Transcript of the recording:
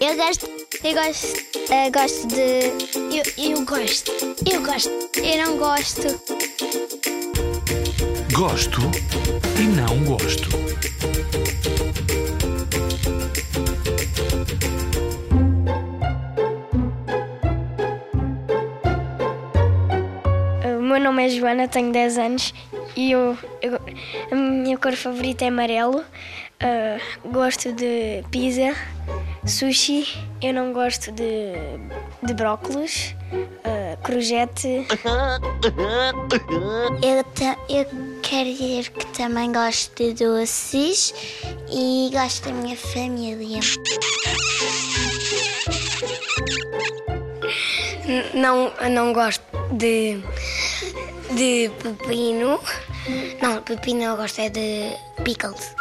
Eu gosto. Eu gosto. eu gosto de. Eu, eu gosto. Eu gosto. Eu não gosto. Gosto e não gosto. Meu nome é Joana, tenho 10 anos e eu, eu- a minha cor favorita é amarelo. Ah, gosto de pizza, sushi. Eu não gosto de, de brócolis, ah, crojete. Eu, eu quero dizer que também gosto de doces e gosto da minha família. Não, não gosto de, de pepino. Não, pepino eu gosto é de pickles.